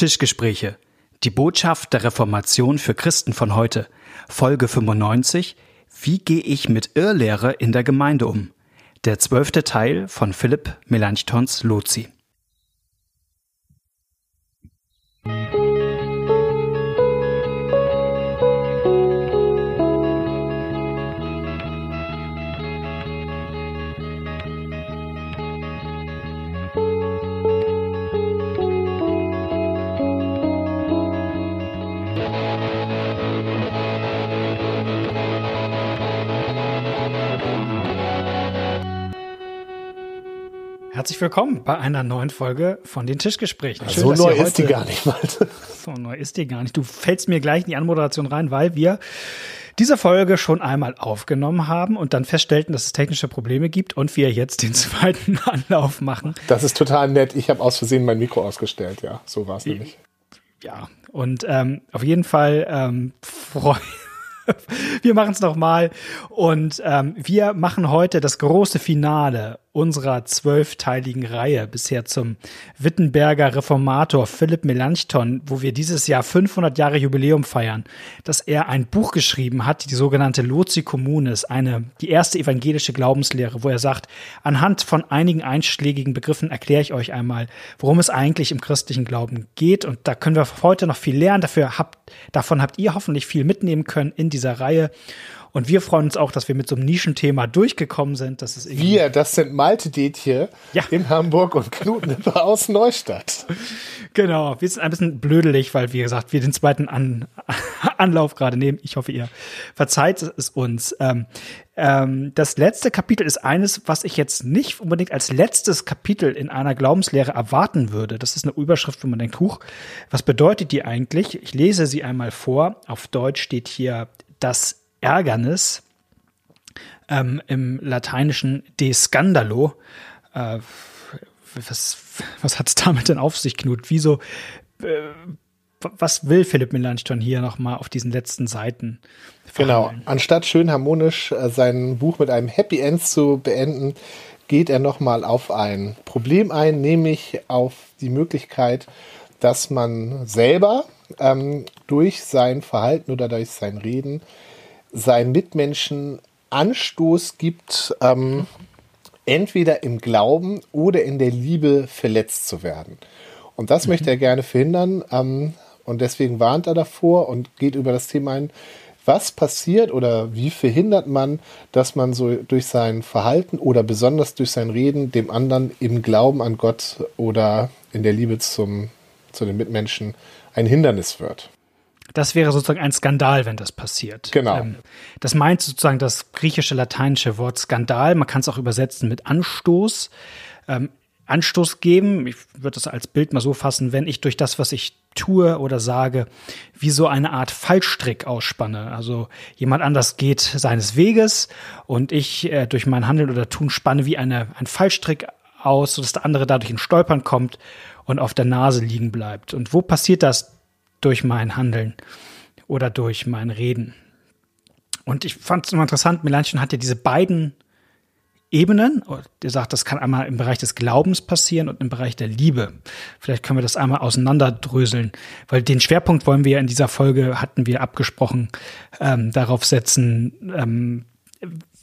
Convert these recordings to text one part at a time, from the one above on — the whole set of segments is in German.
Tischgespräche. Die Botschaft der Reformation für Christen von heute. Folge 95. Wie gehe ich mit Irrlehre in der Gemeinde um? Der zwölfte Teil von Philipp Melanchthons Lozi. Herzlich willkommen bei einer neuen Folge von den Tischgesprächen. Schön, so neu ist die gar nicht mal. So neu ist die gar nicht. Du fällst mir gleich in die Anmoderation rein, weil wir diese Folge schon einmal aufgenommen haben und dann feststellten, dass es technische Probleme gibt und wir jetzt den zweiten Anlauf machen. Das ist total nett. Ich habe aus Versehen mein Mikro ausgestellt. Ja, so war es nämlich. Ja, und ähm, auf jeden Fall ähm, freue wir machen es nochmal. Und ähm, wir machen heute das große Finale unserer zwölfteiligen Reihe bisher zum Wittenberger Reformator Philipp Melanchthon, wo wir dieses Jahr 500 Jahre Jubiläum feiern, dass er ein Buch geschrieben hat, die sogenannte Loci Communis, eine, die erste evangelische Glaubenslehre, wo er sagt, anhand von einigen einschlägigen Begriffen erkläre ich euch einmal, worum es eigentlich im christlichen Glauben geht. Und da können wir heute noch viel lernen. Dafür habt, davon habt ihr hoffentlich viel mitnehmen können in dieser Reihe. Und wir freuen uns auch, dass wir mit so einem Nischenthema durchgekommen sind. Das ist wir, das sind Malte Detje ja. in Hamburg und Knut Nipper aus Neustadt. Genau, wir sind ein bisschen blödelig, weil, wie gesagt, wir den zweiten An Anlauf gerade nehmen. Ich hoffe, ihr verzeiht es uns. Ähm, ähm, das letzte Kapitel ist eines, was ich jetzt nicht unbedingt als letztes Kapitel in einer Glaubenslehre erwarten würde. Das ist eine Überschrift, wo man denkt, huch, was bedeutet die eigentlich? Ich lese sie einmal vor. Auf Deutsch steht hier das Ärgernis ähm, im Lateinischen de scandalo. Äh, was was hat es damit denn auf sich, Knut? Wieso, äh, was will Philipp Melanchthon hier nochmal auf diesen letzten Seiten? Verhandeln? Genau, anstatt schön harmonisch äh, sein Buch mit einem Happy End zu beenden, geht er nochmal auf ein Problem ein, nämlich auf die Möglichkeit, dass man selber ähm, durch sein Verhalten oder durch sein Reden seinen Mitmenschen Anstoß gibt, ähm, entweder im Glauben oder in der Liebe verletzt zu werden. Und das mhm. möchte er gerne verhindern. Ähm, und deswegen warnt er davor und geht über das Thema ein, was passiert oder wie verhindert man, dass man so durch sein Verhalten oder besonders durch sein Reden dem anderen im Glauben an Gott oder in der Liebe zum, zu den Mitmenschen ein Hindernis wird. Das wäre sozusagen ein Skandal, wenn das passiert. Genau. Ähm, das meint sozusagen das griechische, lateinische Wort Skandal. Man kann es auch übersetzen mit Anstoß. Ähm, Anstoß geben, ich würde das als Bild mal so fassen, wenn ich durch das, was ich tue oder sage, wie so eine Art Fallstrick ausspanne. Also jemand anders geht seines Weges und ich äh, durch mein Handeln oder Tun spanne wie eine, ein Fallstrick aus, sodass der andere dadurch in Stolpern kommt und auf der Nase liegen bleibt. Und wo passiert das? Durch mein Handeln oder durch mein Reden. Und ich fand es immer interessant, Melanchthon hat ja diese beiden Ebenen. Der sagt, das kann einmal im Bereich des Glaubens passieren und im Bereich der Liebe. Vielleicht können wir das einmal auseinanderdröseln, weil den Schwerpunkt wollen wir in dieser Folge, hatten wir abgesprochen, ähm, darauf setzen, ähm,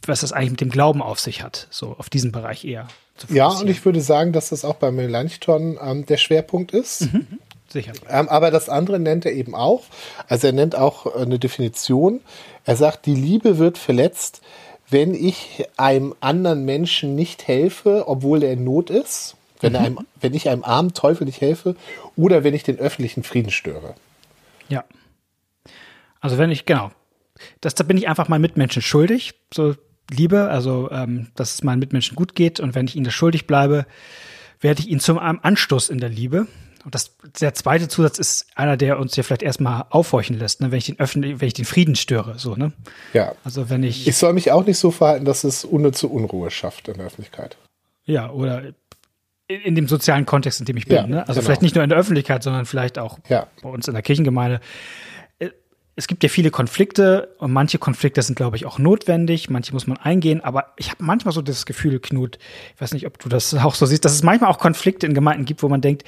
was das eigentlich mit dem Glauben auf sich hat. So auf diesen Bereich eher. Ja, und ich würde sagen, dass das auch bei Melanchthon ähm, der Schwerpunkt ist. Mhm. Sicher. Ähm, aber das andere nennt er eben auch. Also er nennt auch eine Definition. Er sagt, die Liebe wird verletzt, wenn ich einem anderen Menschen nicht helfe, obwohl er in Not ist. Wenn, mhm. einem, wenn ich einem armen Teufel nicht helfe oder wenn ich den öffentlichen Frieden störe. Ja. Also wenn ich, genau. Das, da bin ich einfach meinen Mitmenschen schuldig. So Liebe, also ähm, dass es meinen Mitmenschen gut geht. Und wenn ich ihnen das schuldig bleibe, werde ich ihnen zum Anstoß in der Liebe. Und das, der zweite Zusatz ist einer, der uns ja vielleicht erstmal aufhorchen lässt, ne? wenn ich den öffentlich, wenn ich den Frieden störe, so, ne? Ja. Also wenn ich. Ich soll mich auch nicht so verhalten, dass es unnütze Unruhe schafft in der Öffentlichkeit. Ja, oder in dem sozialen Kontext, in dem ich bin, ja, ne? Also genau. vielleicht nicht nur in der Öffentlichkeit, sondern vielleicht auch ja. bei uns in der Kirchengemeinde. Es gibt ja viele Konflikte und manche Konflikte sind, glaube ich, auch notwendig, manche muss man eingehen, aber ich habe manchmal so das Gefühl, Knut, ich weiß nicht, ob du das auch so siehst, dass es manchmal auch Konflikte in Gemeinden gibt, wo man denkt,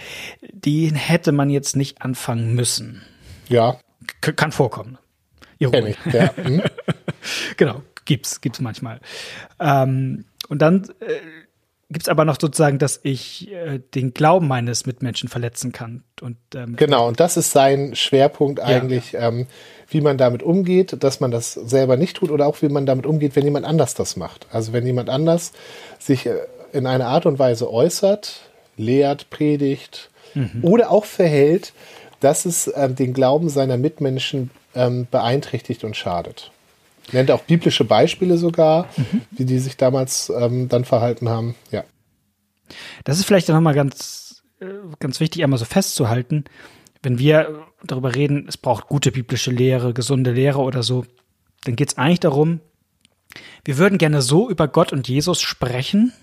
die hätte man jetzt nicht anfangen müssen. Ja. K kann vorkommen. Ironie. Ja. Hm. genau, gibt's, gibt's manchmal. Ähm, und dann äh, gibt es aber noch sozusagen, dass ich äh, den Glauben meines Mitmenschen verletzen kann. Und, ähm, genau, und das ist sein Schwerpunkt eigentlich, ja. ähm, wie man damit umgeht, dass man das selber nicht tut oder auch wie man damit umgeht, wenn jemand anders das macht. Also wenn jemand anders sich äh, in einer Art und Weise äußert, lehrt, predigt mhm. oder auch verhält, dass es ähm, den Glauben seiner Mitmenschen ähm, beeinträchtigt und schadet nennt auch biblische Beispiele sogar, mhm. wie die sich damals ähm, dann verhalten haben. Ja. Das ist vielleicht nochmal ganz, äh, ganz wichtig, einmal so festzuhalten. Wenn wir darüber reden, es braucht gute biblische Lehre, gesunde Lehre oder so, dann geht es eigentlich darum, wir würden gerne so über Gott und Jesus sprechen,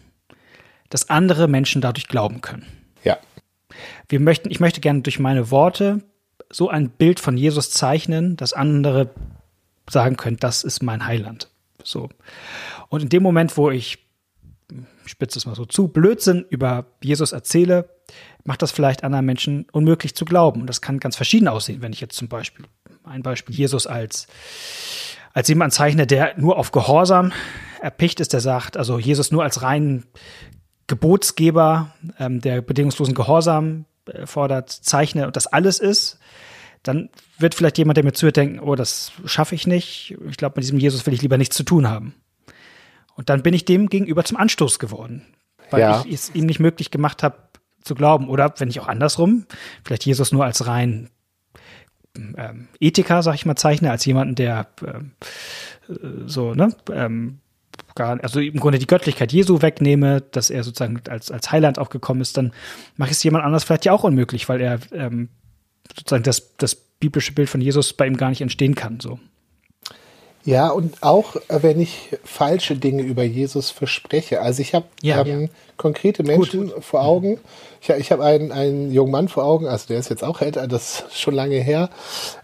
dass andere Menschen dadurch glauben können. Ja. Wir möchten, ich möchte gerne durch meine Worte so ein Bild von Jesus zeichnen, dass andere sagen könnt, das ist mein Heiland. So. Und in dem Moment, wo ich, ich spitze es mal so zu, Blödsinn über Jesus erzähle, macht das vielleicht anderen Menschen unmöglich zu glauben. Und das kann ganz verschieden aussehen, wenn ich jetzt zum Beispiel ein Beispiel Jesus als, als jemand zeichne, der nur auf Gehorsam erpicht ist, der sagt, also Jesus nur als rein Gebotsgeber, ähm, der bedingungslosen Gehorsam äh, fordert, zeichne und das alles ist, dann wird vielleicht jemand, der mir zuhört, denken, oh, das schaffe ich nicht. Ich glaube, mit diesem Jesus will ich lieber nichts zu tun haben. Und dann bin ich dem gegenüber zum Anstoß geworden, weil ja. ich es ihm nicht möglich gemacht habe zu glauben. Oder wenn ich auch andersrum, vielleicht Jesus nur als rein ähm, Ethiker, sag ich mal, zeichne, als jemanden, der ähm, äh, so, ne, ähm, gar, also im Grunde die Göttlichkeit Jesu wegnehme, dass er sozusagen als, als Heiland auch gekommen ist, dann mache ich es jemand anders vielleicht ja auch unmöglich, weil er ähm, sozusagen das, das biblische Bild von Jesus bei ihm gar nicht entstehen kann. So. Ja, und auch äh, wenn ich falsche Dinge über Jesus verspreche. Also ich habe ja, ähm, ja. konkrete Menschen Gut. vor Augen. Ich, ich habe einen, einen jungen Mann vor Augen, also der ist jetzt auch älter, das ist schon lange her,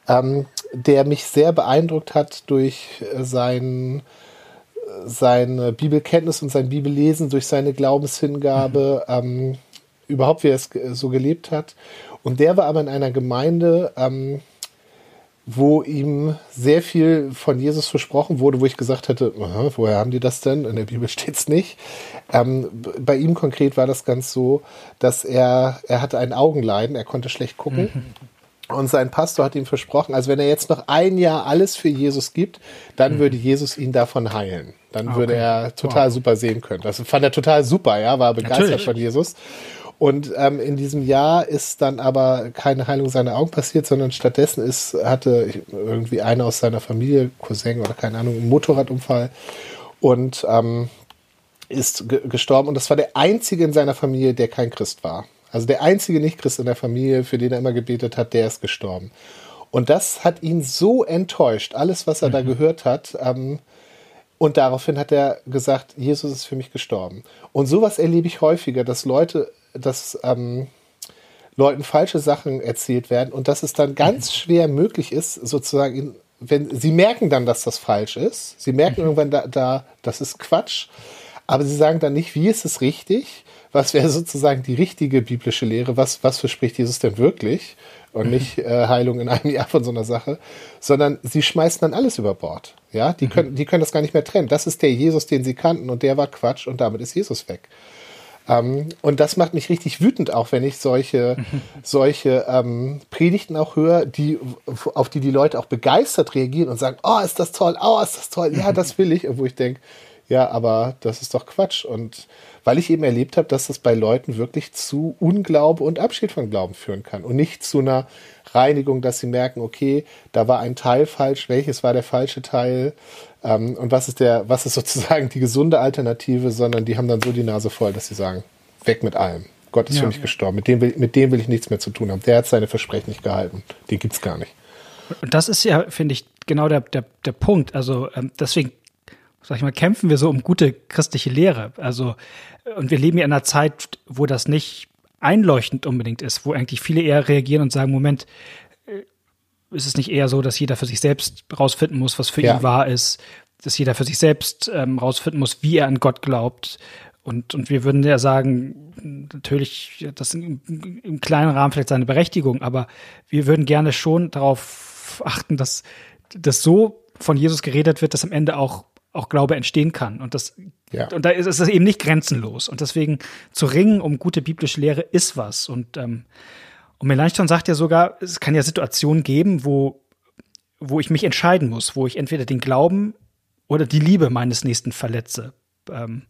ähm, der mich sehr beeindruckt hat durch äh, sein seine Bibelkenntnis und sein Bibellesen, durch seine Glaubenshingabe, mhm. ähm, überhaupt wie er es so gelebt hat. Und der war aber in einer Gemeinde, ähm, wo ihm sehr viel von Jesus versprochen wurde, wo ich gesagt hätte, woher haben die das denn? In der Bibel steht es nicht. Ähm, bei ihm konkret war das ganz so, dass er, er hatte ein Augenleiden, er konnte schlecht gucken. Mhm. Und sein Pastor hat ihm versprochen, also wenn er jetzt noch ein Jahr alles für Jesus gibt, dann mhm. würde Jesus ihn davon heilen. Dann okay. würde er total wow. super sehen können. Das fand er total super, ja, war begeistert Natürlich. von Jesus. Und ähm, in diesem Jahr ist dann aber keine Heilung seiner Augen passiert, sondern stattdessen ist, hatte irgendwie einer aus seiner Familie, Cousin oder keine Ahnung, einen Motorradunfall und ähm, ist gestorben. Und das war der einzige in seiner Familie, der kein Christ war. Also der einzige Nicht-Christ in der Familie, für den er immer gebetet hat, der ist gestorben. Und das hat ihn so enttäuscht, alles, was er mhm. da gehört hat. Ähm, und daraufhin hat er gesagt, Jesus ist für mich gestorben. Und sowas erlebe ich häufiger, dass Leute dass ähm, Leuten falsche Sachen erzählt werden und dass es dann ganz mhm. schwer möglich ist, sozusagen, wenn sie merken dann, dass das falsch ist, sie merken mhm. irgendwann da, da, das ist Quatsch, aber sie sagen dann nicht, wie ist es richtig, was wäre sozusagen die richtige biblische Lehre, was, was verspricht Jesus denn wirklich und mhm. nicht äh, Heilung in einem Jahr von so einer Sache, sondern sie schmeißen dann alles über Bord. Ja, die können, die können das gar nicht mehr trennen. Das ist der Jesus, den sie kannten und der war Quatsch und damit ist Jesus weg. Ähm, und das macht mich richtig wütend, auch wenn ich solche, solche ähm, Predigten auch höre, die, auf die die Leute auch begeistert reagieren und sagen, oh, ist das toll, oh, ist das toll, ja, das will ich. Wo ich denke, ja, aber das ist doch Quatsch. Und weil ich eben erlebt habe, dass das bei Leuten wirklich zu Unglaube und Abschied von Glauben führen kann und nicht zu einer Reinigung, dass sie merken, okay, da war ein Teil falsch, welches war der falsche Teil ähm, und was ist der, was ist sozusagen die gesunde Alternative, sondern die haben dann so die Nase voll, dass sie sagen, weg mit allem. Gott ist ja, für mich ja. gestorben. Mit dem, will, mit dem will ich nichts mehr zu tun haben. Der hat seine Versprechen nicht gehalten. Den gibt's gar nicht. Und das ist ja, finde ich, genau der, der, der Punkt. Also ähm, deswegen, sag ich mal, kämpfen wir so um gute christliche Lehre. Also, und wir leben ja in einer Zeit, wo das nicht einleuchtend unbedingt ist, wo eigentlich viele eher reagieren und sagen, Moment, ist es nicht eher so, dass jeder für sich selbst rausfinden muss, was für ja. ihn wahr ist, dass jeder für sich selbst ähm, rausfinden muss, wie er an Gott glaubt. Und, und wir würden ja sagen, natürlich, das im, im kleinen Rahmen vielleicht seine Berechtigung, aber wir würden gerne schon darauf achten, dass das so von Jesus geredet wird, dass am Ende auch auch Glaube entstehen kann. Und das ja. und da ist es eben nicht grenzenlos. Und deswegen zu ringen um gute biblische Lehre ist was. Und ähm, und Melanchthon sagt ja sogar, es kann ja Situationen geben, wo wo ich mich entscheiden muss, wo ich entweder den Glauben oder die Liebe meines Nächsten verletze. Ähm,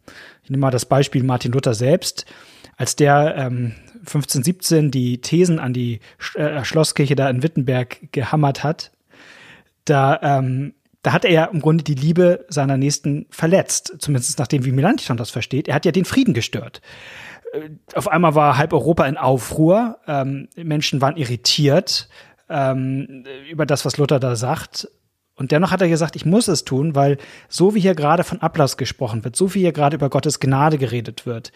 ich nehme mal das Beispiel Martin Luther selbst, als der ähm, 1517 die Thesen an die äh, Schlosskirche da in Wittenberg gehammert hat, da ähm, da hat er ja im Grunde die Liebe seiner Nächsten verletzt, zumindest nachdem wie Melanchthon das versteht. Er hat ja den Frieden gestört. Äh, auf einmal war halb Europa in Aufruhr, ähm, Menschen waren irritiert ähm, über das, was Luther da sagt. Und dennoch hat er gesagt, ich muss es tun, weil so wie hier gerade von Ablass gesprochen wird, so wie hier gerade über Gottes Gnade geredet wird,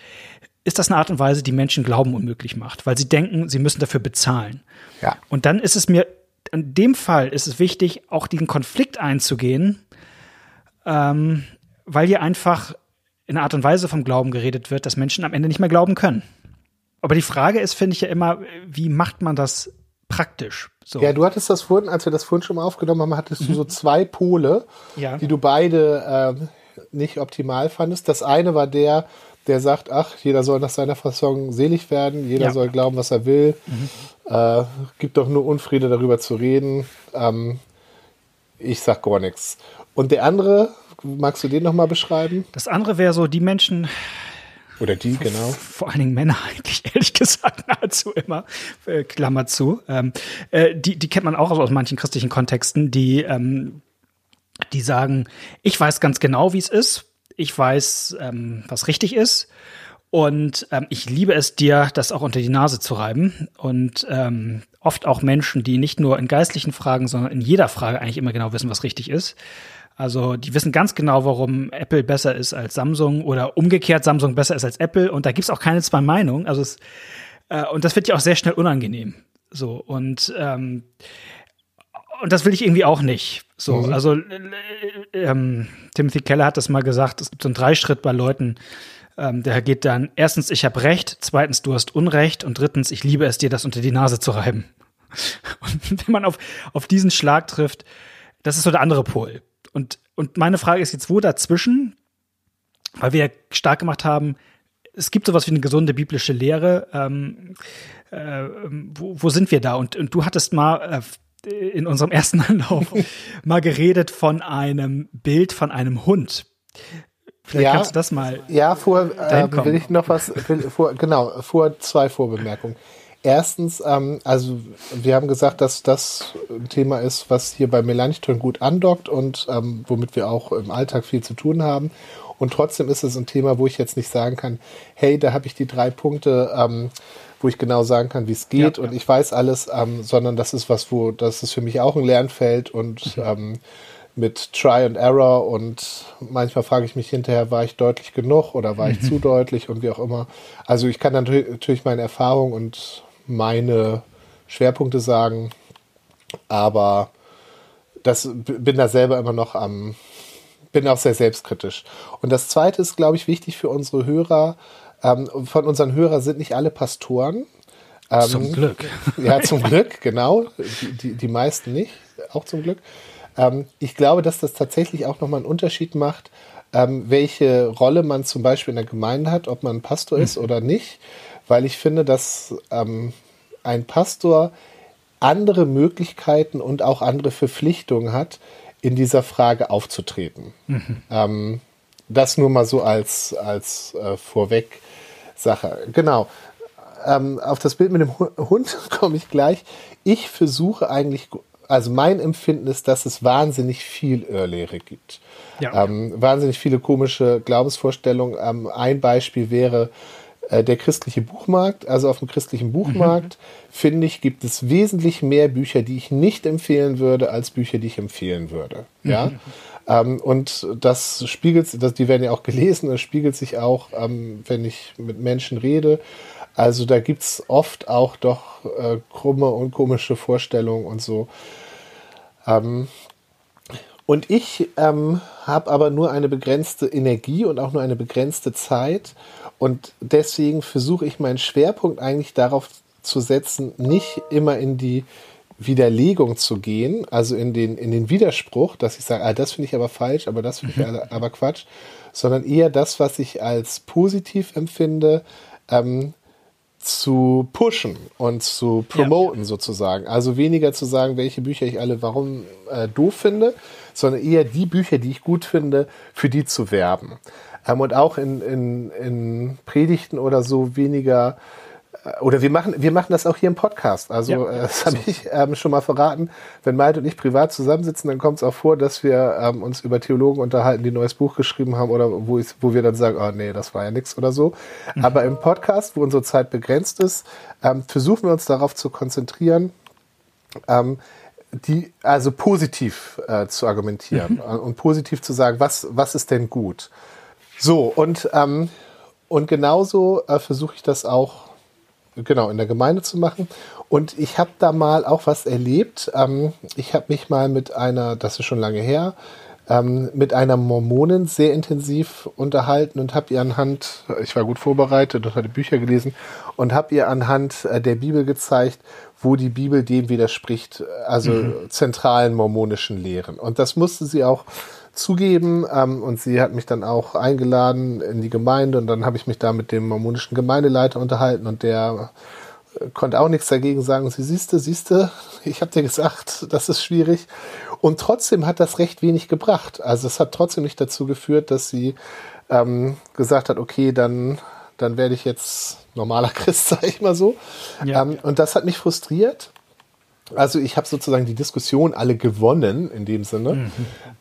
ist das eine Art und Weise, die Menschen Glauben unmöglich macht, weil sie denken, sie müssen dafür bezahlen. Ja. Und dann ist es mir in dem Fall ist es wichtig, auch diesen Konflikt einzugehen, ähm, weil hier einfach in einer Art und Weise vom Glauben geredet wird, dass Menschen am Ende nicht mehr glauben können. Aber die Frage ist, finde ich ja immer, wie macht man das praktisch? So. Ja, du hattest das vorhin, als wir das vorhin schon mal aufgenommen haben, hattest mhm. du so zwei Pole, ja. die du beide äh, nicht optimal fandest. Das eine war der, der sagt, ach, jeder soll nach seiner Fassung selig werden, jeder ja. soll glauben, was er will. Mhm. Äh, gibt doch nur Unfriede darüber zu reden. Ähm, ich sag gar nichts. Und der andere, magst du den nochmal beschreiben? Das andere wäre so, die Menschen. Oder die, genau. Vor allen Dingen Männer eigentlich, ehrlich gesagt, nahezu immer, äh, Klammer zu. Ähm, äh, die, die kennt man auch aus manchen christlichen Kontexten, die, ähm, die sagen, ich weiß ganz genau, wie es ist ich weiß, ähm, was richtig ist. Und ähm, ich liebe es dir, das auch unter die Nase zu reiben. Und ähm, oft auch Menschen, die nicht nur in geistlichen Fragen, sondern in jeder Frage eigentlich immer genau wissen, was richtig ist. Also die wissen ganz genau, warum Apple besser ist als Samsung oder umgekehrt Samsung besser ist als Apple. Und da gibt's auch keine zwei Meinungen. Also es, äh, und das wird ja auch sehr schnell unangenehm. So und ähm, und das will ich irgendwie auch nicht. So, mhm. also ähm, Timothy Keller hat das mal gesagt, es gibt so einen Dreischritt bei Leuten, ähm, der geht dann, erstens, ich habe Recht, zweitens, du hast Unrecht und drittens, ich liebe es dir, das unter die Nase zu reiben. Und wenn man auf, auf diesen Schlag trifft, das ist so der andere Pol. Und, und meine Frage ist jetzt, wo dazwischen, weil wir ja stark gemacht haben, es gibt sowas wie eine gesunde biblische Lehre, ähm, äh, wo, wo sind wir da? Und, und du hattest mal äh, in unserem ersten Anlauf mal geredet von einem Bild von einem Hund. Vielleicht ja, kannst du das mal. Ja, vor äh, will ich noch was, will, vor, genau, vor zwei Vorbemerkungen. Erstens, ähm, also wir haben gesagt, dass das ein Thema ist, was hier bei Melanchthon gut andockt und ähm, womit wir auch im Alltag viel zu tun haben. Und trotzdem ist es ein Thema, wo ich jetzt nicht sagen kann, hey, da habe ich die drei Punkte ähm, wo ich genau sagen kann, wie es geht ja, und ja. ich weiß alles, ähm, sondern das ist was, wo das ist für mich auch ein Lernfeld und mhm. ähm, mit Try and Error und manchmal frage ich mich hinterher, war ich deutlich genug oder war ich mhm. zu deutlich und wie auch immer. Also ich kann natürlich meine Erfahrung und meine Schwerpunkte sagen, aber das bin da selber immer noch am, bin auch sehr selbstkritisch. Und das zweite ist, glaube ich, wichtig für unsere Hörer, ähm, von unseren Hörern sind nicht alle Pastoren. Ähm, zum Glück. Ja, zum Glück, genau. Die, die, die meisten nicht, auch zum Glück. Ähm, ich glaube, dass das tatsächlich auch nochmal einen Unterschied macht, ähm, welche Rolle man zum Beispiel in der Gemeinde hat, ob man Pastor ist mhm. oder nicht. Weil ich finde, dass ähm, ein Pastor andere Möglichkeiten und auch andere Verpflichtungen hat, in dieser Frage aufzutreten. Mhm. Ähm, das nur mal so als, als äh, vorweg Sache. Genau. Ähm, auf das Bild mit dem Hund komme ich gleich. Ich versuche eigentlich, also mein Empfinden ist, dass es wahnsinnig viel Irrlehre gibt. Ja. Ähm, wahnsinnig viele komische Glaubensvorstellungen. Ähm, ein Beispiel wäre äh, der christliche Buchmarkt. Also auf dem christlichen Buchmarkt, mhm. finde ich, gibt es wesentlich mehr Bücher, die ich nicht empfehlen würde, als Bücher, die ich empfehlen würde. Mhm. Ja. Ähm, und das spiegelt, das, die werden ja auch gelesen, das spiegelt sich auch, ähm, wenn ich mit Menschen rede. Also da gibt es oft auch doch äh, krumme und komische Vorstellungen und so. Ähm, und ich ähm, habe aber nur eine begrenzte Energie und auch nur eine begrenzte Zeit. Und deswegen versuche ich meinen Schwerpunkt eigentlich darauf zu setzen, nicht immer in die Widerlegung zu gehen, also in den, in den Widerspruch, dass ich sage, ah, das finde ich aber falsch, aber das finde ich mhm. aber Quatsch, sondern eher das, was ich als positiv empfinde, ähm, zu pushen und zu promoten ja. sozusagen. Also weniger zu sagen, welche Bücher ich alle warum äh, doof finde, sondern eher die Bücher, die ich gut finde, für die zu werben. Ähm, und auch in, in, in Predigten oder so weniger oder wir machen, wir machen das auch hier im Podcast. Also ja, äh, das habe so. ich ähm, schon mal verraten. Wenn Malte und ich privat zusammensitzen, dann kommt es auch vor, dass wir ähm, uns über Theologen unterhalten, die ein neues Buch geschrieben haben oder wo, ich, wo wir dann sagen, oh nee, das war ja nichts oder so. Mhm. Aber im Podcast, wo unsere Zeit begrenzt ist, ähm, versuchen wir uns darauf zu konzentrieren, ähm, die also positiv äh, zu argumentieren mhm. und positiv zu sagen, was, was ist denn gut? So, und, ähm, und genauso äh, versuche ich das auch genau, in der Gemeinde zu machen. Und ich habe da mal auch was erlebt. Ähm, ich habe mich mal mit einer, das ist schon lange her, ähm, mit einer Mormonin sehr intensiv unterhalten und habe ihr anhand, ich war gut vorbereitet und hatte Bücher gelesen und habe ihr anhand äh, der Bibel gezeigt, wo die Bibel dem widerspricht, also mhm. zentralen mormonischen Lehren. Und das musste sie auch zugeben. Ähm, und sie hat mich dann auch eingeladen in die Gemeinde und dann habe ich mich da mit dem mormonischen Gemeindeleiter unterhalten und der äh, konnte auch nichts dagegen sagen. Sie siehste, siehste, ich habe dir gesagt, das ist schwierig. Und trotzdem hat das recht wenig gebracht. Also es hat trotzdem nicht dazu geführt, dass sie ähm, gesagt hat, okay, dann, dann werde ich jetzt normaler Christ, sage ich mal so. Ja. Ähm, und das hat mich frustriert. Also ich habe sozusagen die Diskussion alle gewonnen in dem Sinne. Mhm.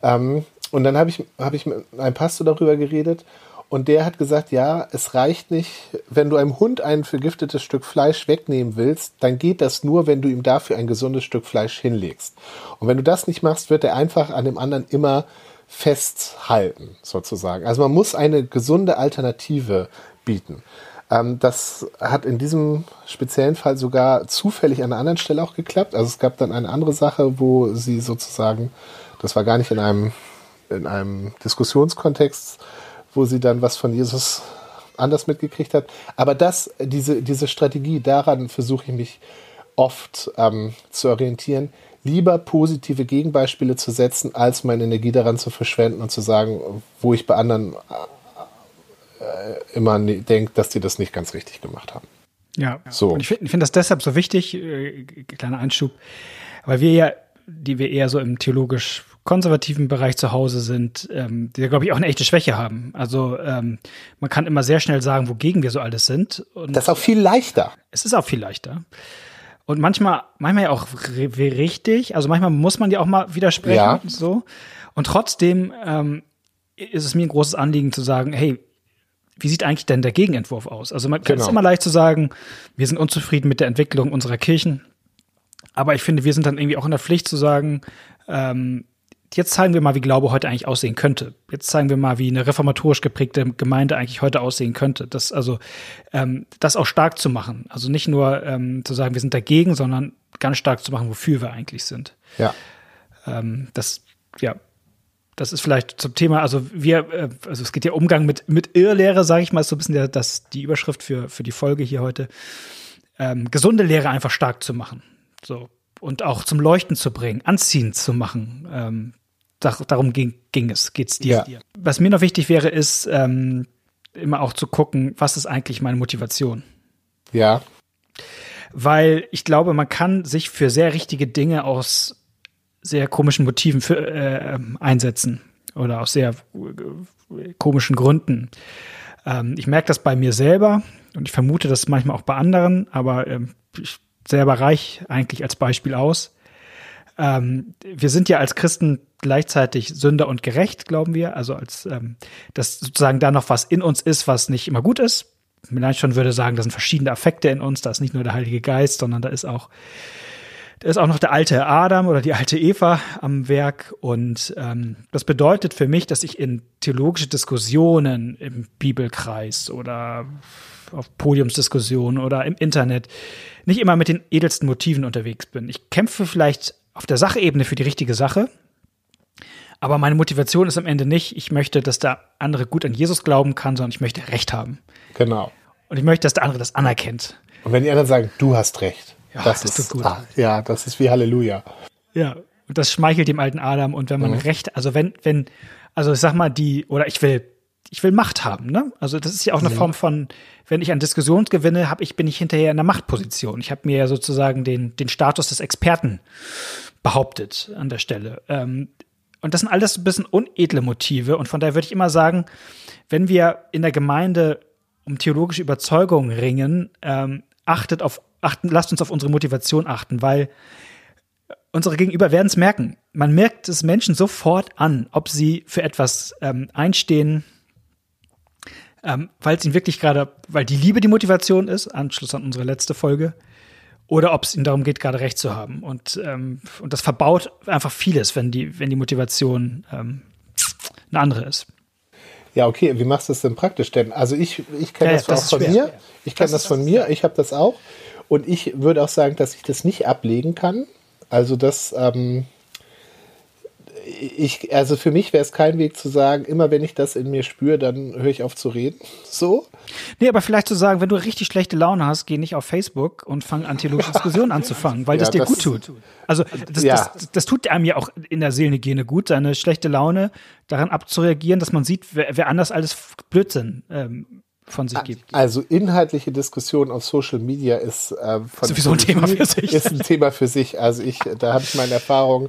Ähm, und dann habe ich, hab ich mit einem Pastor darüber geredet und der hat gesagt, ja, es reicht nicht, wenn du einem Hund ein vergiftetes Stück Fleisch wegnehmen willst, dann geht das nur, wenn du ihm dafür ein gesundes Stück Fleisch hinlegst. Und wenn du das nicht machst, wird er einfach an dem anderen immer festhalten, sozusagen. Also man muss eine gesunde Alternative bieten. Ähm, das hat in diesem speziellen Fall sogar zufällig an einer anderen Stelle auch geklappt. Also es gab dann eine andere Sache, wo sie sozusagen, das war gar nicht in einem in einem Diskussionskontext, wo sie dann was von Jesus anders mitgekriegt hat. Aber das, diese, diese Strategie, daran versuche ich mich oft ähm, zu orientieren, lieber positive Gegenbeispiele zu setzen, als meine Energie daran zu verschwenden und zu sagen, wo ich bei anderen äh, immer ne, denke, dass die das nicht ganz richtig gemacht haben. Ja, so. Und ich finde find das deshalb so wichtig, äh, kleiner Einschub, weil wir ja, die wir eher so im theologisch konservativen Bereich zu Hause sind, ähm, die, glaube ich, auch eine echte Schwäche haben. Also ähm, man kann immer sehr schnell sagen, wogegen wir so alles sind. Und das ist auch viel leichter. Es ist auch viel leichter. Und manchmal, manchmal ja auch richtig. Also manchmal muss man ja auch mal widersprechen. Ja. So. Und trotzdem ähm, ist es mir ein großes Anliegen zu sagen, hey, wie sieht eigentlich denn der Gegenentwurf aus? Also man genau. ist immer leicht zu sagen, wir sind unzufrieden mit der Entwicklung unserer Kirchen. Aber ich finde, wir sind dann irgendwie auch in der Pflicht zu sagen, ähm, jetzt zeigen wir mal, wie Glaube heute eigentlich aussehen könnte. Jetzt zeigen wir mal, wie eine reformatorisch geprägte Gemeinde eigentlich heute aussehen könnte. Das also ähm, das auch stark zu machen. Also nicht nur ähm, zu sagen, wir sind dagegen, sondern ganz stark zu machen, wofür wir eigentlich sind. Ja. Ähm, das ja. Das ist vielleicht zum Thema, also wir, äh, also es geht ja Umgang mit, mit Irrlehre, sage ich mal, ist so ein bisschen der, das, die Überschrift für, für die Folge hier heute. Ähm, gesunde Lehre einfach stark zu machen. So, und auch zum Leuchten zu bringen, anziehend zu machen. Ähm, da, darum ging, ging es, geht's dir. Ja. Was mir noch wichtig wäre, ist ähm, immer auch zu gucken, was ist eigentlich meine Motivation? Ja. Weil ich glaube, man kann sich für sehr richtige Dinge aus sehr komischen Motiven für, äh, einsetzen oder aus sehr äh, komischen Gründen. Ähm, ich merke das bei mir selber und ich vermute das manchmal auch bei anderen, aber ähm, ich selber reich eigentlich als Beispiel aus. Ähm, wir sind ja als Christen gleichzeitig Sünder und gerecht, glauben wir. Also als ähm, dass sozusagen da noch was in uns ist, was nicht immer gut ist. Vielleicht schon würde sagen, da sind verschiedene Affekte in uns. Da ist nicht nur der Heilige Geist, sondern da ist auch da ist auch noch der alte Adam oder die alte Eva am Werk. Und ähm, das bedeutet für mich, dass ich in theologische Diskussionen im Bibelkreis oder auf Podiumsdiskussionen oder im Internet nicht immer mit den edelsten Motiven unterwegs bin. Ich kämpfe vielleicht auf der Sachebene für die richtige Sache. Aber meine Motivation ist am Ende nicht, ich möchte, dass der andere gut an Jesus glauben kann, sondern ich möchte Recht haben. Genau. Und ich möchte, dass der andere das anerkennt. Und wenn die anderen sagen, du hast recht, Ja, das, das ist gut. Ah, ja, das ist wie Halleluja. Ja, und das schmeichelt dem alten Adam. Und wenn man Mhm. Recht, also wenn, wenn, also ich sag mal, die, oder ich will, ich will Macht haben, ne? Also das ist ja auch eine Form von, wenn ich an Diskussion gewinne, hab ich, bin ich hinterher in einer Machtposition. Ich habe mir ja sozusagen den, den Status des Experten behauptet an der Stelle. Ähm, und das sind alles ein bisschen unedle Motive. Und von daher würde ich immer sagen, wenn wir in der Gemeinde um theologische Überzeugung ringen, ähm, achtet auf, achten, lasst uns auf unsere Motivation achten, weil unsere Gegenüber werden es merken. Man merkt es Menschen sofort an, ob sie für etwas ähm, einstehen, ähm, weil es ihnen wirklich gerade, weil die Liebe die Motivation ist, Anschluss an unsere letzte Folge, oder ob es ihnen darum geht, gerade recht zu haben. Und, ähm, und das verbaut einfach vieles, wenn die, wenn die Motivation ähm, eine andere ist. Ja, okay, wie machst du das denn praktisch denn? Also ich, ich kenne Ja, das, das auch von schwer. mir. Ich kenne Das das, von mir, ich habe das auch. Und ich würde auch sagen, dass ich das nicht ablegen kann. Also das, ähm, ich, also für mich wäre es kein Weg zu sagen, immer wenn ich das in mir spüre, dann höre ich auf zu reden. So. Nee, aber vielleicht zu sagen, wenn du richtig schlechte Laune hast, geh nicht auf Facebook und fang an, theologische Diskussionen anzufangen, weil das Ja, dir das- gut tut. Also das, Ja. das, das tut einem ja auch in der Seelenhygiene gut, seine schlechte Laune daran abzureagieren, dass man sieht, wer, wer anders alles Blödsinn ähm, von sich gibt. Also inhaltliche Diskussion auf Social Media ist äh, von Sowieso ein Thema für sich. Ist ein Thema für sich. Also ich, da habe ich meine Erfahrung.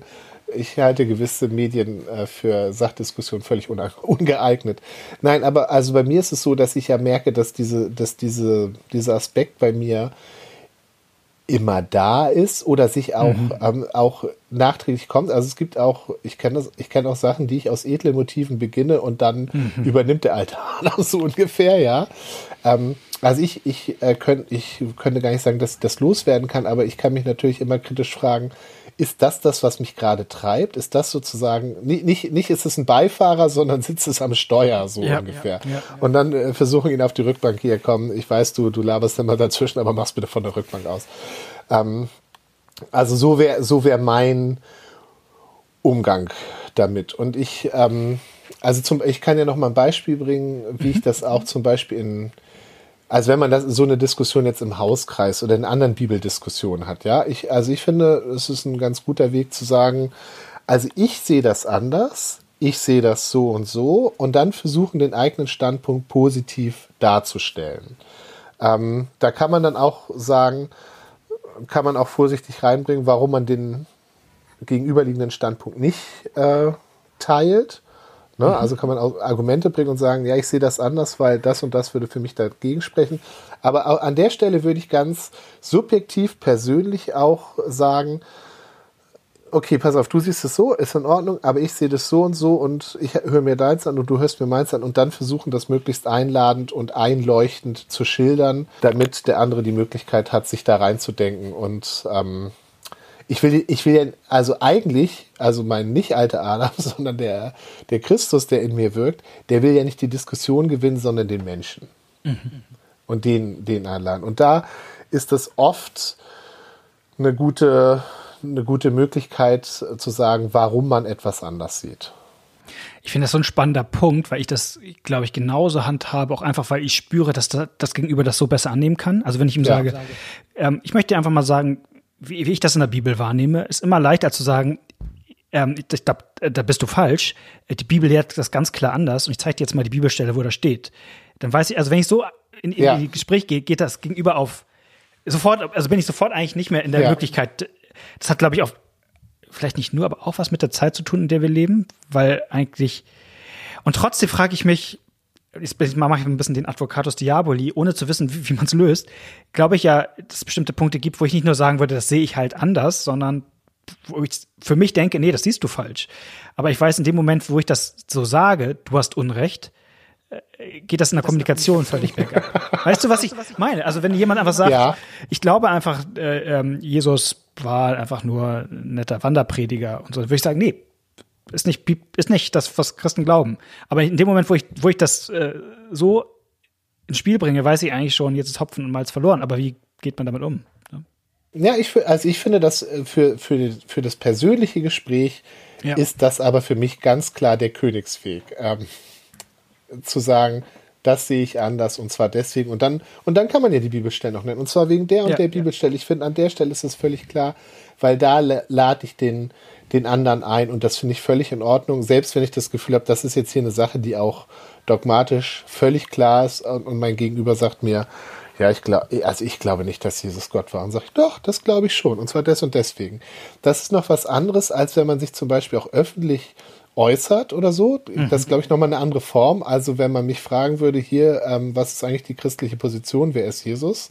Ich halte gewisse Medien äh, für Sachdiskussion völlig ungeeignet. Nein, aber also bei mir ist es so, dass ich ja merke, dass diese, dass diese, dieser Aspekt bei mir immer da ist oder sich auch, ähm, auch nachträglich kommt. Also es gibt auch, ich kenne das, ich kenne auch Sachen, die ich aus edlen Motiven beginne und dann übernimmt der alte Adam so ungefähr, ja. Ähm, also ich, ich, äh, könnt, ich könnte gar nicht sagen, dass ich das loswerden kann, aber ich kann mich natürlich immer kritisch fragen, ist das das, was mich gerade treibt? Ist das sozusagen, nicht, nicht, nicht ist es ein Beifahrer, sondern sitzt es am Steuer, so Ja, ungefähr. ja, ja. Und dann äh, versuchen ihn auf die Rückbank hier, komm, ich weiß, du, du laberst immer dazwischen, aber mach's bitte von der Rückbank aus. Ähm, also so wäre so wär mein Umgang damit. Und ich, ähm, also zum, ich kann ja noch mal ein Beispiel bringen, wie ich das auch zum Beispiel in, also wenn man das, so eine Diskussion jetzt im Hauskreis oder in anderen Bibeldiskussionen hat, ja, ich, also ich finde, es ist ein ganz guter Weg zu sagen, also ich sehe das anders, ich sehe das so und so und dann versuchen, den eigenen Standpunkt positiv darzustellen. Ähm, da kann man dann auch sagen, kann man auch vorsichtig reinbringen, warum man den gegenüberliegenden Standpunkt nicht äh, teilt. Ne? Also kann man auch Argumente bringen und sagen, ja, ich sehe das anders, weil das und das würde für mich dagegen sprechen. Aber an der Stelle würde ich ganz subjektiv, persönlich auch sagen, okay, pass auf, du siehst es so, ist in Ordnung, aber ich sehe das so und so und ich höre mir deins an und du hörst mir meins an und dann versuchen, das möglichst einladend und einleuchtend zu schildern, damit der andere die Möglichkeit hat, sich da reinzudenken und ähm, ich will, ich will ja, also eigentlich, also mein nicht alter Adam, sondern der, der Christus, der in mir wirkt, der will ja nicht die Diskussion gewinnen, sondern den Menschen. Und den, den einladen. Und da ist es oft eine gute, eine gute Möglichkeit zu sagen, warum man etwas anders sieht. Ich finde das so ein spannender Punkt, weil ich das, glaube ich, genauso handhabe, auch einfach, weil ich spüre, dass da, das Gegenüber das so besser annehmen kann. Also wenn ich ihm Ja. sage, ähm, ich möchte einfach mal sagen, wie, wie ich das in der Bibel wahrnehme, ist immer leichter zu sagen, ähm, ich glaub, äh, da bist du falsch. Äh, Die Bibel lehrt das ganz klar anders und ich zeige dir jetzt mal die Bibelstelle, wo das steht. Dann weiß ich, also wenn ich so in, in Ja. die Gespräch gehe, geht das gegenüber auf sofort, also bin ich sofort eigentlich nicht mehr in der Ja. Möglichkeit. Das hat, glaube ich, auch vielleicht nicht nur, aber auch was mit der Zeit zu tun, in der wir leben, weil eigentlich und trotzdem frage ich mich, ich- mache ich ein bisschen den Advocatus Diaboli, ohne zu wissen, wie, wie man es löst, glaube ich ja, dass es bestimmte Punkte gibt, wo ich nicht nur sagen würde, das sehe ich halt anders, sondern wo ich für mich denke, nee, das siehst du falsch. Aber ich weiß in dem Moment, wo ich das so sage, du hast Unrecht, äh, geht das in der Kommunikation völlig bergab. Weißt du, was ich meine? Also wenn jemand einfach sagt, Ja. ich glaube einfach, äh, ähm, Jesus war einfach nur ein netter Wanderprediger und so, dann würde ich sagen, nee, ist nicht, ist nicht das, was Christen glauben. Aber in dem Moment, wo ich, wo ich das äh, so ins Spiel bringe, weiß ich eigentlich schon, jetzt ist Hopfen und Malz verloren. Aber wie geht man damit um? Ja. Ich, also ich finde, dass äh, für, für, für das persönliche Gespräch ja. ist das aber für mich ganz klar der Königsweg. Ähm, zu sagen, das sehe ich anders und zwar deswegen. Und dann, und dann kann man ja die Bibelstelle noch nennen. Und zwar wegen der und ja, der Bibelstelle. Ich finde, an der Stelle ist es völlig klar, weil da lade ich den, den anderen ein und das finde ich völlig in Ordnung. Selbst wenn ich das Gefühl habe, das ist jetzt hier eine Sache, die auch dogmatisch völlig klar ist und, mein Gegenüber sagt mir, ja, ich glaube, also ich glaube nicht, dass Jesus Gott war. Und sage ich, doch, das glaube ich schon. Und zwar des und deswegen. Das ist noch was anderes, als wenn man sich zum Beispiel auch öffentlich äußert oder so. Mhm. Das ist, glaube ich, nochmal eine andere Form. Also wenn man mich fragen würde, hier, ähm, was ist eigentlich die christliche Position, wer ist Jesus?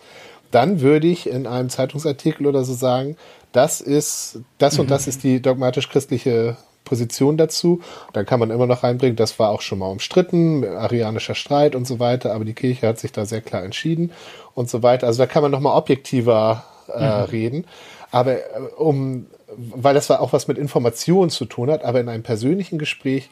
Dann würde ich in einem Zeitungsartikel oder so sagen, das ist, das mhm. und das ist die dogmatisch-christliche Position dazu. Da kann man immer noch reinbringen, das war auch schon mal umstritten, arianischer Streit und so weiter, aber die Kirche hat sich da sehr klar entschieden und so weiter. Also da kann man noch mal objektiver äh, mhm. reden. Aber äh, um, weil das auch was mit Informationen zu tun hat, aber in einem persönlichen Gespräch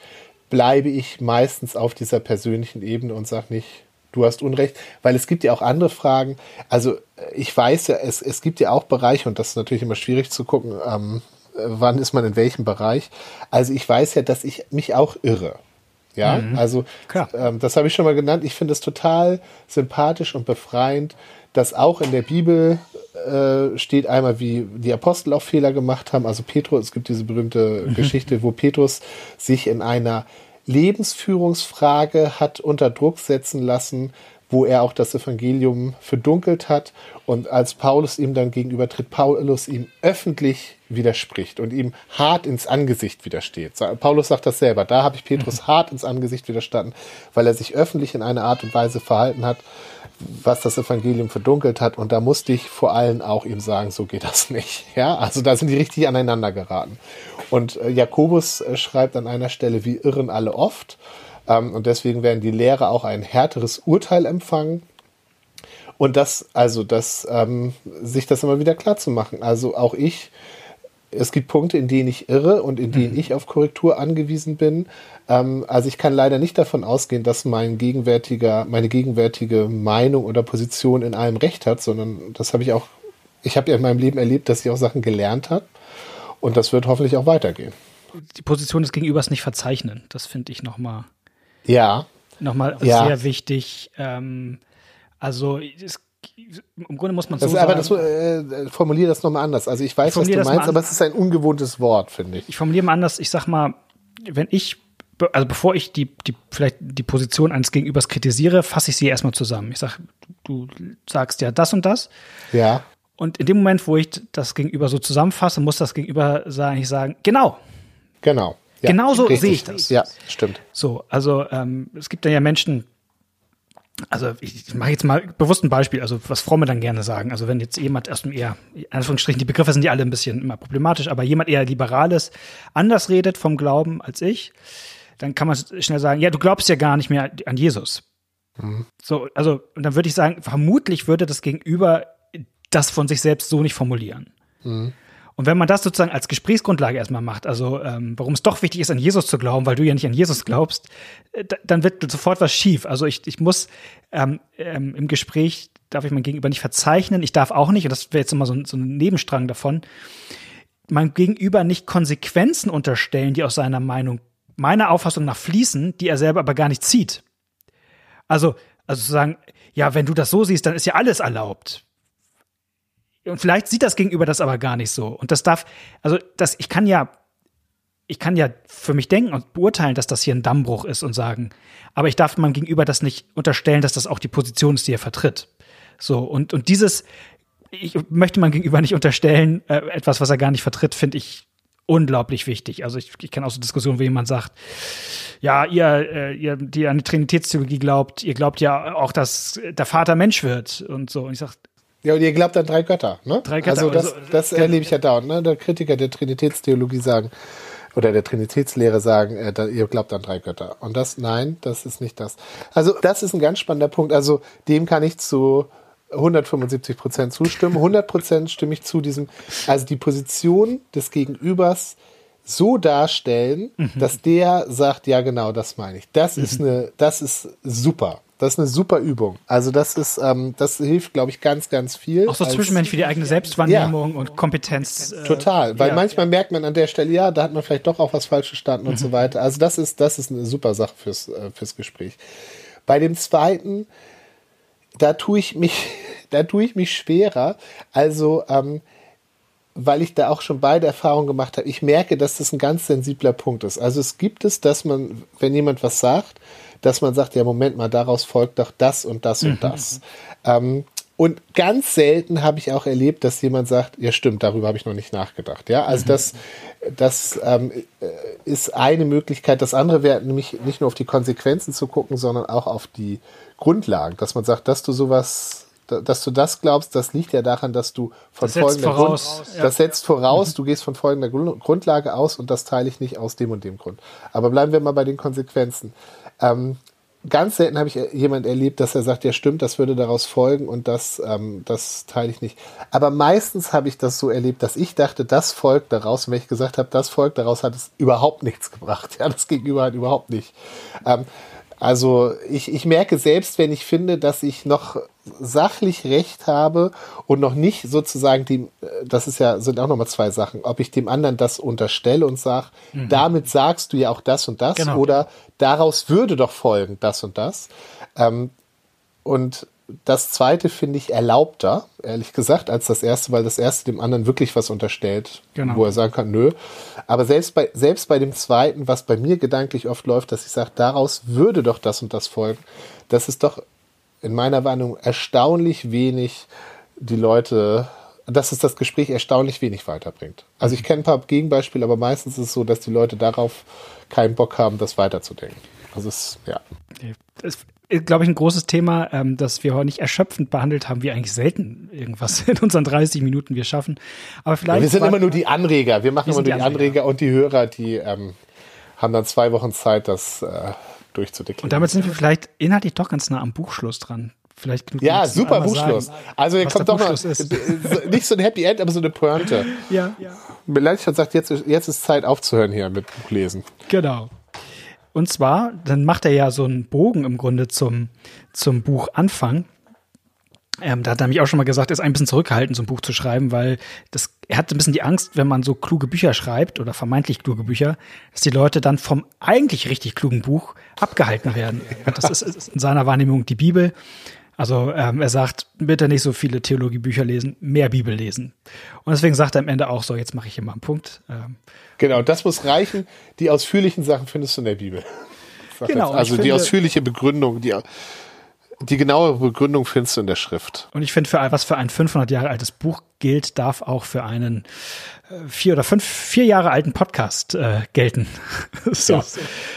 bleibe ich meistens auf dieser persönlichen Ebene und sage nicht, du hast Unrecht, weil es gibt ja auch andere Fragen. Also ich weiß ja, es, es gibt ja auch Bereiche, und das ist natürlich immer schwierig zu gucken, ähm, wann ist man in welchem Bereich. Also ich weiß ja, dass ich mich auch irre. Ja, mhm. also ähm, das habe ich schon mal genannt. Ich finde es total sympathisch und befreiend, dass auch in der Bibel äh, steht einmal, wie die Apostel auch Fehler gemacht haben. Also Petrus, es gibt diese berühmte mhm. Geschichte, wo Petrus sich in einer Lebensführungsfrage hat unter Druck setzen lassen, wo er auch das Evangelium verdunkelt hat. Und als Paulus ihm dann gegenüber tritt, Paulus ihm öffentlich widerspricht und ihm hart ins Angesicht widersteht. Paulus sagt das selber. Da habe ich Petrus hart ins Angesicht widerstanden, weil er sich öffentlich in einer Art und Weise verhalten hat, was das Evangelium verdunkelt hat. Und da musste ich vor allem auch ihm sagen, so geht das nicht. Ja, also da sind die richtig aneinander geraten. Und äh, Jakobus äh, schreibt an einer Stelle, wir irren alle oft. Ähm, und deswegen werden die Lehrer auch ein härteres Urteil empfangen. Und das, also das, ähm, sich das immer wieder klar zu machen. Also auch ich, es gibt Punkte, in denen ich irre und in denen mhm. ich auf Korrektur angewiesen bin. Ähm, also ich kann leider nicht davon ausgehen, dass mein gegenwärtiger, meine gegenwärtige Meinung oder Position in allem recht hat, sondern das habe ich auch, ich habe ja in meinem Leben erlebt, dass ich auch Sachen gelernt habe. Und das wird hoffentlich auch weitergehen. Die Position des Gegenübers nicht verzeichnen, das finde ich nochmal ja. Nochmal ja. sehr wichtig. Ähm, also es, im Grunde muss man das so aber sagen. Aber das, äh, formuliere das nochmal anders. Also ich weiß, ich was du meinst, aber es ist ein ungewohntes Wort, finde ich. Ich formuliere mal anders. Ich sag mal, wenn ich, also bevor ich die, die, vielleicht die Position eines Gegenübers kritisiere, fasse ich sie erstmal zusammen. Ich sage, du sagst ja das und das. Ja. Und in dem Moment, wo ich das Gegenüber so zusammenfasse, muss das Gegenüber sagen, ich sagen, genau. Genau. Ja, Genauso sehe ich das. Ja, stimmt. So, also ähm, es gibt ja Menschen, also ich mache jetzt mal bewusst ein Beispiel, also was Fromme dann gerne sagen. Also wenn jetzt jemand erst eher, in Anführungsstrichen, die Begriffe sind ja alle ein bisschen immer problematisch, aber jemand eher liberales anders redet vom Glauben als ich, dann kann man schnell sagen, ja, du glaubst ja gar nicht mehr an Jesus. Mhm. So, also, und dann würde ich sagen, vermutlich würde das Gegenüber das von sich selbst so nicht formulieren. Mhm. Und wenn man das sozusagen als Gesprächsgrundlage erstmal macht, also ähm, warum es doch wichtig ist, an Jesus zu glauben, weil du ja nicht an Jesus glaubst, äh, dann wird sofort was schief. Also ich, ich muss ähm, ähm, im Gespräch, darf ich mein Gegenüber nicht verzeichnen, ich darf auch nicht, und das wäre jetzt immer so, so ein Nebenstrang davon, mein Gegenüber nicht Konsequenzen unterstellen, die aus seiner Meinung, meiner Auffassung nach fließen, die er selber aber gar nicht zieht. Also, also zu sagen, ja, wenn du das so siehst, dann ist ja alles erlaubt. Und vielleicht sieht das Gegenüber das aber gar nicht so. Und das darf, also das, ich kann ja, ich kann ja für mich denken und beurteilen, dass das hier ein Dammbruch ist und sagen, aber ich darf meinem Gegenüber das nicht unterstellen, dass das auch die Position ist, die er vertritt. So, und, und dieses, ich möchte meinem Gegenüber nicht unterstellen, äh, etwas, was er gar nicht vertritt, finde ich unglaublich wichtig. Also ich, ich kenne auch so Diskussionen, wo jemand sagt, ja, ihr, äh, ihr, die an die Trinitätstheologie glaubt, ihr glaubt ja auch, dass der Vater Mensch wird und so. Und ich sage, ja, und ihr glaubt an drei Götter, ne? Drei Götter. Also das, das also, erlebe ich ja dauernd, ne? Der Kritiker der Trinitätstheologie sagen, oder der Trinitätslehre sagen, äh, da, ihr glaubt an drei Götter. Und das, nein, das ist nicht das. Also das ist ein ganz spannender Punkt. Also dem kann ich zu 175 Prozent zustimmen. 100 Prozent stimme ich zu diesem, also die Position des Gegenübers so darstellen, mhm. dass der sagt, ja genau, das meine ich. Das mhm. ist eine, das ist super. Das ist eine super Übung. Also das ist, ähm, das hilft, glaube ich, ganz, ganz viel. Auch so zwischenmenschlich für die eigene Selbstwahrnehmung ja. und Kompetenz. Äh, Total, weil ja. manchmal merkt man an der Stelle, ja, da hat man vielleicht doch auch was falsch verstanden mhm. und so weiter. Also das ist, das ist eine super Sache fürs, äh, fürs Gespräch. Bei dem zweiten, da tue ich mich, da tue ich mich schwerer. Also, ähm, weil ich da auch schon beide Erfahrungen gemacht habe. Ich merke, dass das ein ganz sensibler Punkt ist. Also es gibt es, dass man, wenn jemand was sagt, dass man sagt, ja, Moment mal, daraus folgt doch das und das und mhm. das. Ähm, und ganz selten habe ich auch erlebt, dass jemand sagt, ja stimmt, darüber habe ich noch nicht nachgedacht. Ja, also mhm. das, das ähm, äh, ist eine Möglichkeit. Das andere wäre nämlich nicht nur auf die Konsequenzen zu gucken, sondern auch auf die Grundlagen, dass man sagt, dass du sowas, dass du das glaubst, das liegt ja daran, dass du von das folgender Grund, ja. das setzt voraus, mhm. du gehst von folgender Grundlage aus und das teile ich nicht aus dem und dem Grund. Aber bleiben wir mal bei den Konsequenzen. Ähm, ganz selten habe ich jemand erlebt, dass er sagt, ja stimmt, das würde daraus folgen und das, ähm, das teile ich nicht. Aber meistens habe ich das so erlebt, dass ich dachte, das folgt daraus. Und wenn ich gesagt habe, das folgt daraus, hat es überhaupt nichts gebracht. Ja, das Gegenüber hat überhaupt nicht. Ähm, also ich, ich merke selbst, wenn ich finde, dass ich noch sachlich recht habe und noch nicht sozusagen dem, äh, das ist ja, sind auch nochmal zwei Sachen, ob ich dem anderen das unterstelle und sage, mhm. damit sagst du ja auch das und das genau. oder daraus würde doch folgen das und das. Ähm, und das zweite finde ich erlaubter, ehrlich gesagt, als das erste, weil das erste dem anderen wirklich was unterstellt, genau. wo er sagen kann, nö. Aber selbst bei, selbst bei dem zweiten, was bei mir gedanklich oft läuft, dass ich sage, daraus würde doch das und das folgen, das ist doch in meiner Warnung erstaunlich wenig die Leute, dass es das Gespräch erstaunlich wenig weiterbringt. Also ich kenne ein paar Gegenbeispiele, aber meistens ist es so, dass die Leute darauf keinen Bock haben, das weiterzudenken. Also es, ja. Es ist, glaube ich, ein großes Thema, ähm, das wir heute nicht erschöpfend behandelt haben, wie eigentlich selten irgendwas in unseren 30 Minuten wir schaffen. Aber vielleicht. Ja, wir sind immer nur die Anreger. Wir machen wir immer nur die Anreger. Anreger. und die Hörer, die ähm, haben dann zwei Wochen Zeit, das äh, durchzudeklinieren. Und damit sind wir vielleicht inhaltlich doch ganz nah am Buchschluss dran. Vielleicht ja, super Buchschluss. Sagen, also hier kommt doch mal nicht so ein Happy End, aber so eine Pointe. ja. ja. Melanchthon sagt, jetzt, jetzt ist Zeit aufzuhören hier mit Buchlesen. Genau. Und zwar, dann macht er ja so einen Bogen im Grunde zum, zum Buchanfang. Ähm, da hat er mich auch schon mal gesagt, er ist ein bisschen zurückgehalten, so ein Buch zu schreiben, weil das, er hat ein bisschen die Angst, wenn man so kluge Bücher schreibt oder vermeintlich kluge Bücher, dass die Leute dann vom eigentlich richtig klugen Buch abgehalten werden. Das ist, ist in seiner Wahrnehmung die Bibel. Also ähm, er sagt, bitte nicht so viele Theologiebücher lesen, mehr Bibel lesen. Und deswegen sagt er am Ende auch so, jetzt mache ich hier mal einen Punkt. Ähm, genau, das muss reichen. Die ausführlichen Sachen findest du in der Bibel. Genau, also die ausführliche Begründung, die, die genaue Begründung findest du in der Schrift. Und ich finde, für was für ein 500 Jahre altes Buch gilt, darf auch für einen äh, vier oder fünf, vier Jahre alten Podcast äh, gelten. so, ja.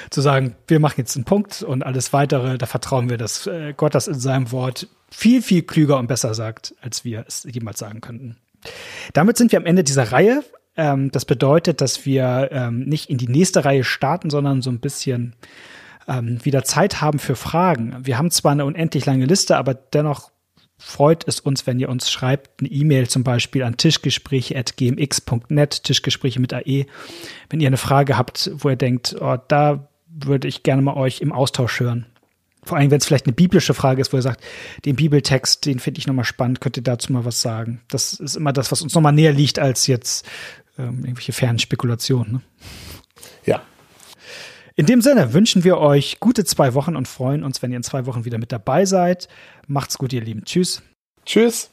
Zu sagen, wir machen jetzt einen Punkt und alles weitere, da vertrauen wir, dass äh, Gott das in seinem Wort viel, viel klüger und besser sagt, als wir es jemals sagen könnten. Damit sind wir am Ende dieser Reihe. Ähm, das bedeutet, dass wir ähm, nicht in die nächste Reihe starten, sondern so ein bisschen ähm, wieder Zeit haben für Fragen. Wir haben zwar eine unendlich lange Liste, aber dennoch freut es uns, wenn ihr uns schreibt, eine E-Mail zum Beispiel an tischgespräche.gmx.net, Tischgespräche mit AE. Wenn ihr eine Frage habt, wo ihr denkt, oh, da würde ich gerne mal euch im Austausch hören. Vor allem, wenn es vielleicht eine biblische Frage ist, wo ihr sagt, den Bibeltext, den finde ich nochmal spannend, könnt ihr dazu mal was sagen. Das ist immer das, was uns nochmal näher liegt als jetzt ähm, irgendwelche fernen Spekulationen. Ne? In dem Sinne wünschen wir euch gute zwei Wochen und freuen uns, wenn ihr in zwei Wochen wieder mit dabei seid. Macht's gut, ihr Lieben. Tschüss. Tschüss.